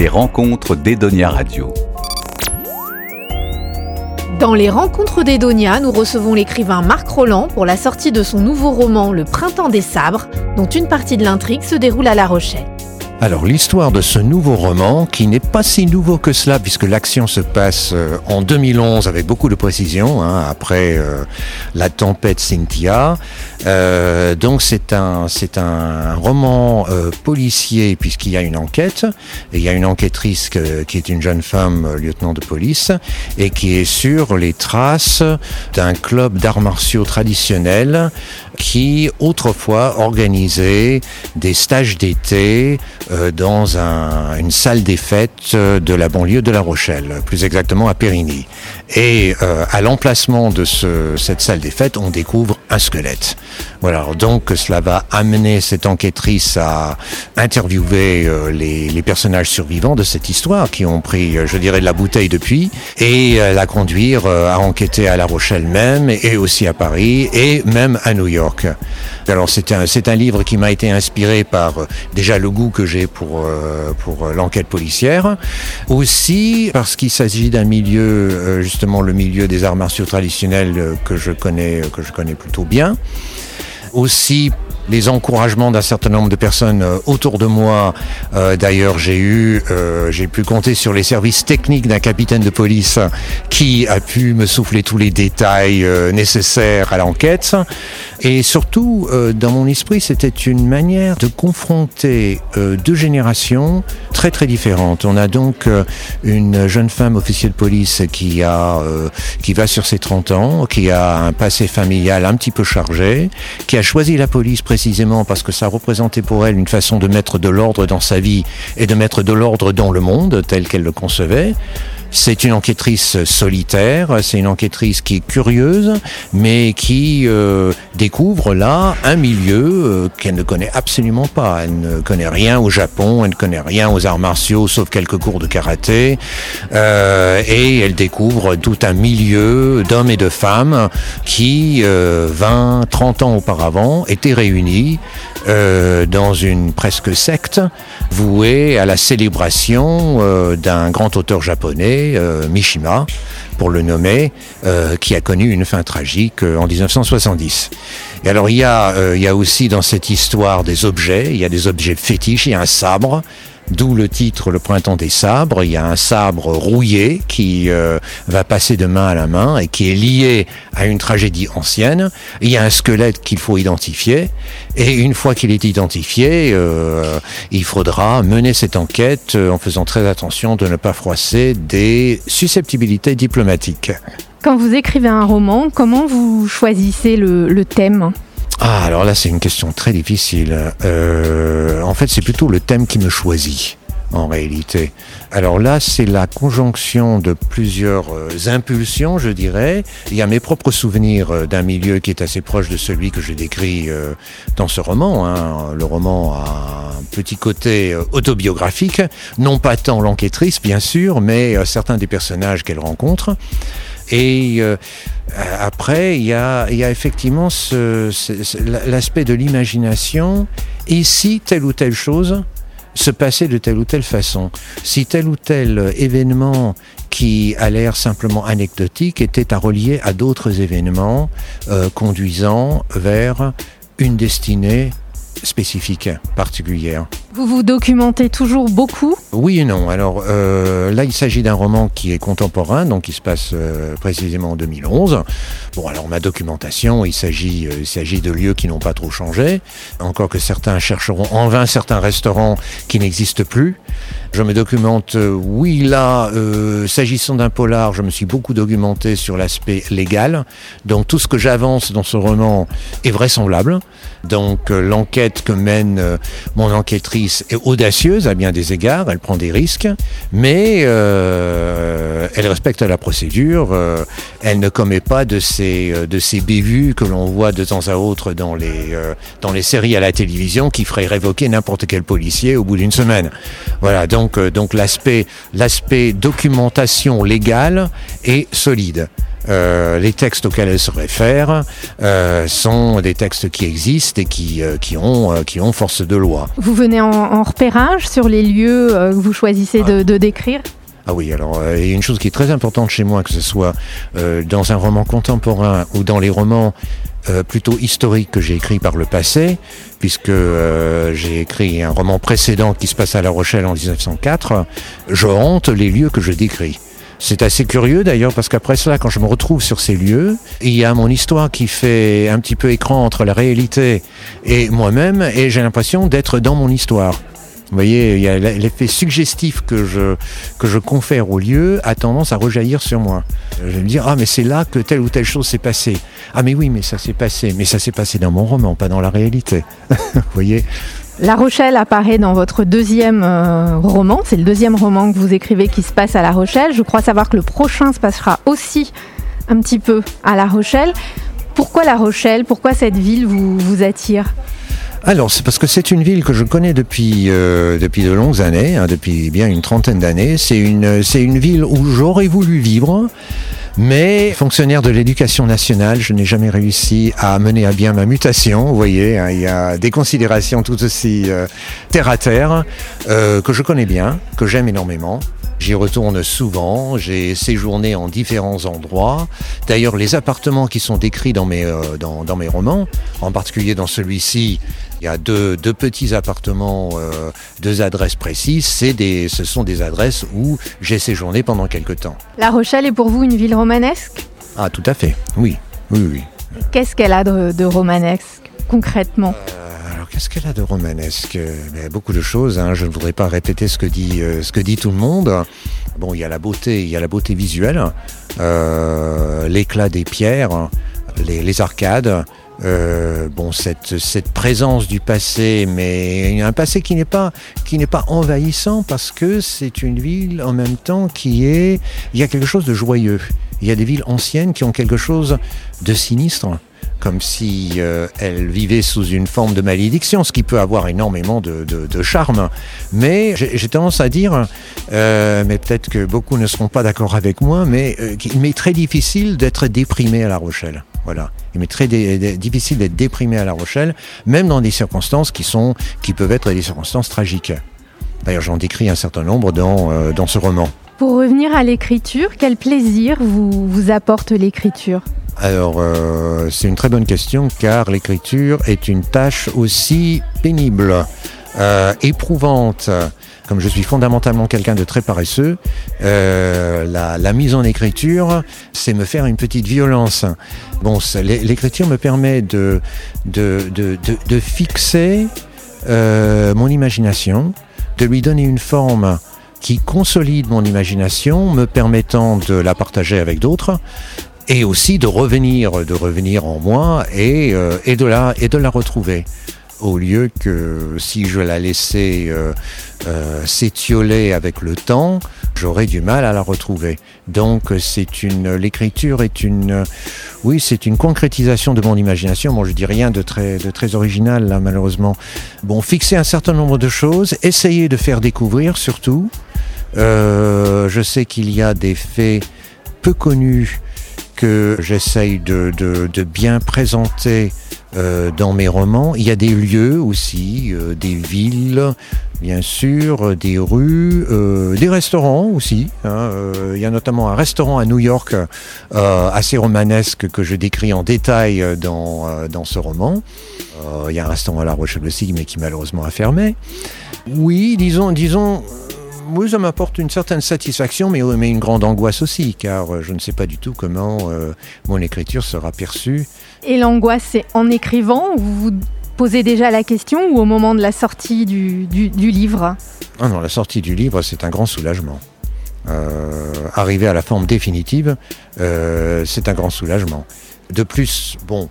Les rencontres d'Edonia Radio. Dans les rencontres d'Edonia, nous recevons l'écrivain Marc Roland pour la sortie de son nouveau roman Le Printemps des Sabres, dont une partie de l'intrigue se déroule à La Rochelle. Alors l'histoire de ce nouveau roman, qui n'est pas si nouveau que cela, puisque l'action se passe euh, en 2011 avec beaucoup de précision, hein, après euh, la tempête Cynthia. Euh, donc c'est un c'est un roman policier puisqu'il y a une enquête et il y a une enquêtrice qui est une jeune femme lieutenant de police et qui est sur les traces d'un club d'arts martiaux traditionnels qui autrefois organisait des stages d'été dans un, une salle des fêtes euh, de la banlieue de La Rochelle, plus exactement à Périgny. Et euh, à l'emplacement de ce, cette salle des fêtes, on découvre un squelette. Voilà, donc cela va amener cette enquêtrice à interviewer les, les, personnages survivants de cette histoire qui ont pris, je dirais, de la bouteille depuis, et la conduire à enquêter à La Rochelle même, et aussi à Paris, et même à New York. Alors c'est un, un livre qui m'a été inspiré par déjà le goût que j'ai pour, euh, pour euh, l'enquête policière. Aussi parce qu'il s'agit d'un milieu, euh, justement le milieu des arts martiaux traditionnels que je connais, que je connais plutôt bien. Aussi les encouragements d'un certain nombre de personnes euh, autour de moi. Euh, d'ailleurs, j'ai eu, euh, j'ai pu compter sur les services techniques d'un capitaine de police qui a pu me souffler tous les détails nécessaires à l'enquête. Et surtout, dans mon esprit, c'était une manière de confronter deux générations très très différentes. On a donc une jeune femme officier de police qui a, qui va sur ses 30 ans, qui a un passé familial un petit peu chargé, qui a choisi la police précisément parce que ça représentait pour elle une façon de mettre de l'ordre dans sa vie et de mettre de l'ordre dans le monde tel qu'elle le concevait. C'est une enquêtrice solitaire, c'est une enquêtrice qui est curieuse, mais qui euh, découvre là un milieu euh, qu'elle ne connaît absolument pas. Elle ne connaît rien au Japon, elle ne connaît rien aux arts martiaux, sauf quelques cours de karaté, euh, et elle découvre tout un milieu d'hommes et de femmes qui, 20, 30 ans auparavant, étaient réunis dans une presque secte vouée à la célébration d'un grand auteur japonais euh, Mishima, pour le nommer, euh, qui a connu une fin tragique euh, en 1970. Et alors il y, a, il y a aussi dans cette histoire des objets, il y a des objets fétiches, il y a un sabre D'où le titre Le printemps des sabres. Il y a un sabre rouillé qui euh, va passer de main à la main et qui est lié à une tragédie ancienne. Il y a un squelette qu'il faut identifier. Et une fois qu'il est identifié, euh, il faudra mener cette enquête euh, en faisant très attention de ne pas froisser des susceptibilités diplomatiques. Quand vous écrivez un roman, comment vous choisissez le, le thème? Ah, alors là, c'est une question très difficile. Euh, en fait, c'est plutôt le thème qui me choisit en réalité. Alors là, c'est la conjonction de plusieurs euh, impulsions, je dirais. Il y a mes propres souvenirs euh, d'un milieu qui est assez proche de celui que je décris dans ce roman. Hein. Le roman a un petit côté autobiographique, non pas tant l'enquêtrice, bien sûr, mais certains des personnages qu'elle rencontre. Et euh, après, il y a, y a, effectivement l'aspect de l'imagination. Et si telle ou telle chose se passait de telle ou telle façon, si tel ou tel événement qui a l'air simplement anecdotique était à relier à d'autres événements euh, conduisant vers une destinée spécifique, particulière. Vous vous documentez toujours beaucoup Oui et non. Alors euh, là, il s'agit d'un roman qui est contemporain, donc qui se passe euh, précisément en 2011. Bon, alors ma documentation, il s'agit, euh, il s'agit de lieux qui n'ont pas trop changé. Encore que certains chercheront en vain certains restaurants qui n'existent plus. Je me documente, oui, là, s'agissant d'un polar, je me suis beaucoup documenté sur l'aspect légal. Donc tout ce que j'avance dans ce roman est vraisemblable. Donc l'enquête que mène mon enquêtrice est audacieuse à bien des égards, elle prend des risques, mais euh, elle respecte la procédure, euh, elle ne commet pas de ces, euh, de ces bévues que l'on voit de temps à autre dans les, dans les séries à la télévision qui feraient révoquer n'importe quel policier au bout d'une semaine. Voilà, donc, donc l'aspect, l'aspect documentation légale est solide. Euh, les textes auxquels elle se réfère euh, sont des textes qui existent et qui, euh, qui, ont, euh, qui ont force de loi. Vous venez en, en repérage sur les lieux euh, que vous choisissez de, de décrire? Ah oui, alors il y a une chose qui est très importante chez moi, que ce soit euh, dans un roman contemporain ou dans les romans euh, plutôt historiques que j'ai écrits par le passé, puisque euh, j'ai écrit un roman précédent qui se passe à La Rochelle en 1904, je hante les lieux que je décris. C'est assez curieux d'ailleurs parce qu'après cela, quand je me retrouve sur ces lieux, il y a mon histoire qui fait un petit peu écran entre la réalité et moi-même et j'ai l'impression d'être dans mon histoire. Vous voyez, il y a l'effet suggestif que je, que je confère au lieu a tendance à rejaillir sur moi. Je vais me dire, ah mais c'est là que telle ou telle chose s'est passée. Ah mais oui, mais ça s'est passé. Mais ça s'est passé dans mon roman, pas dans la réalité. Vous voyez? La Rochelle apparaît dans votre deuxième euh, roman. C'est le deuxième roman que vous écrivez qui se passe à La Rochelle. Je crois savoir que le prochain se passera aussi un petit peu à La Rochelle. Pourquoi La Rochelle? Pourquoi cette ville vous, attire? Alors, c'est parce que c'est une ville que je connais depuis, euh, de longues années, hein, depuis bien une trentaine d'années. C'est une ville où j'aurais voulu vivre. Mais fonctionnaire de l'éducation nationale, je n'ai jamais réussi à mener à bien ma mutation. Vous voyez, hein, il y a des considérations tout aussi euh, terre à terre euh, que je connais bien, que j'aime énormément. J'y retourne souvent, j'ai séjourné en différents endroits. D'ailleurs, les appartements qui sont décrits dans mes, euh, dans, dans mes romans, en particulier dans celui-ci, il y a deux, deux petits appartements, euh, deux adresses précises. C'est des, ce sont des adresses où j'ai séjourné pendant quelque temps. La Rochelle est pour vous une ville romanesque? Ah, tout à fait. Oui, oui, oui. Qu'est-ce qu'elle a de, de romanesque concrètement? Alors, qu'est-ce qu'elle a de romanesque? Mais Beaucoup de choses. hein. Je ne voudrais pas répéter ce que dit, euh, ce que dit tout le monde. Bon, il y a la beauté, il y a la beauté visuelle, euh, l'éclat des pierres, les, arcades. Euh, bon, cette, cette présence du passé, mais un passé qui n'est pas qui n'est pas envahissant parce que c'est une ville en même temps qui est il y a quelque chose de joyeux. Il y a des villes anciennes qui ont quelque chose de sinistre comme si euh, elle vivait sous une forme de malédiction, ce qui peut avoir énormément de, de- charme. Mais j'ai tendance à dire, euh, mais peut-être que beaucoup ne seront pas d'accord avec moi, mais euh, m'est très difficile d'être déprimé à La Rochelle. Voilà, il m'est très difficile d'être déprimé à La Rochelle, même dans des circonstances qui sont, qui peuvent être des circonstances tragiques. D'ailleurs, j'en décris un certain nombre dans, euh, dans ce roman. Pour revenir à l'écriture, quel plaisir vous, vous apporte l'écriture? Alors, euh, c'est une très bonne question car l'écriture est une tâche aussi pénible, euh, éprouvante. Comme je suis fondamentalement quelqu'un de très paresseux, euh, la, mise en écriture, c'est me faire une petite violence. Bon, l'écriture me permet de, de, de, de, de fixer euh, mon imagination, de lui donner une forme qui consolide mon imagination, me permettant de la partager avec d'autres, et aussi de revenir, de revenir en moi et, euh, et, de, la, et de la retrouver. Au lieu que si je la laissais euh, euh, s'étioler avec le temps, j'aurais du mal à la retrouver. Donc c'est une, l'écriture est une, oui, c'est une concrétisation de mon imagination. Bon, je dis rien de très, original là, malheureusement. Bon, fixer un certain nombre de choses, essayer de faire découvrir surtout. Euh, je sais qu'il y a des faits peu connus que j'essaye de bien présenter euh, dans mes romans. Il y a des lieux aussi, euh, des villes, bien sûr, euh, des rues, euh, des restaurants aussi. hein. Euh, il y a notamment un restaurant à New York assez romanesque que je décris en détail dans, dans ce roman. Il y a un restaurant à La Rochelle aussi, mais qui malheureusement a fermé. Oui, disons, disons, oui, ça m'apporte une certaine satisfaction, mais, mais une grande angoisse aussi, car euh, je ne sais pas du tout comment euh, mon écriture sera perçue. Et l'angoisse, c'est en écrivant ou vous vous posez déjà la question ou au moment de la sortie du, du- du livre? Ah non, la sortie du livre, c'est un grand soulagement. Euh, arriver à la forme définitive, euh, c'est un grand soulagement. De plus, bon,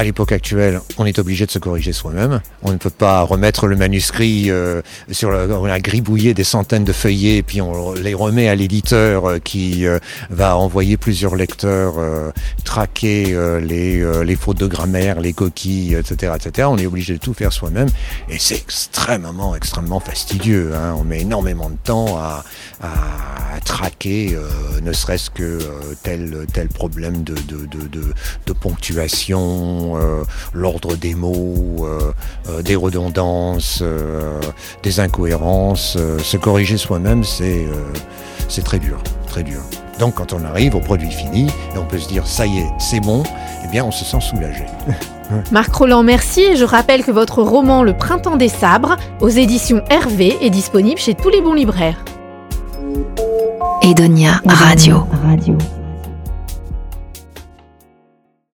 à l'époque actuelle, on est obligé de se corriger soi-même. On ne peut pas remettre le manuscrit euh, sur le, on a gribouillé des centaines de feuillets et puis on les remet à l'éditeur euh, qui euh, va envoyer plusieurs lecteurs euh, traquer euh, les, euh, les fautes de grammaire, les coquilles, etc., etc. On est obligé de tout faire soi-même et c'est extrêmement, extrêmement fastidieux. hein. On met énormément de temps à, à, traquer, ne serait-ce que tel tel problème de, de, de, de ponctuation, euh, l'ordre des mots, euh, euh, des redondances, euh, des incohérences. euh, se corriger soi-même, c'est euh, c'est très dur, très dur. Donc quand on arrive au produit fini et on peut se dire ça y est, c'est bon, eh bien on se sent soulagé. Marc Roland, merci. Et je rappelle que votre roman Le Printemps des Sabres, aux éditions Hervé, est disponible chez tous les bons libraires. Edonia Radio. Radio.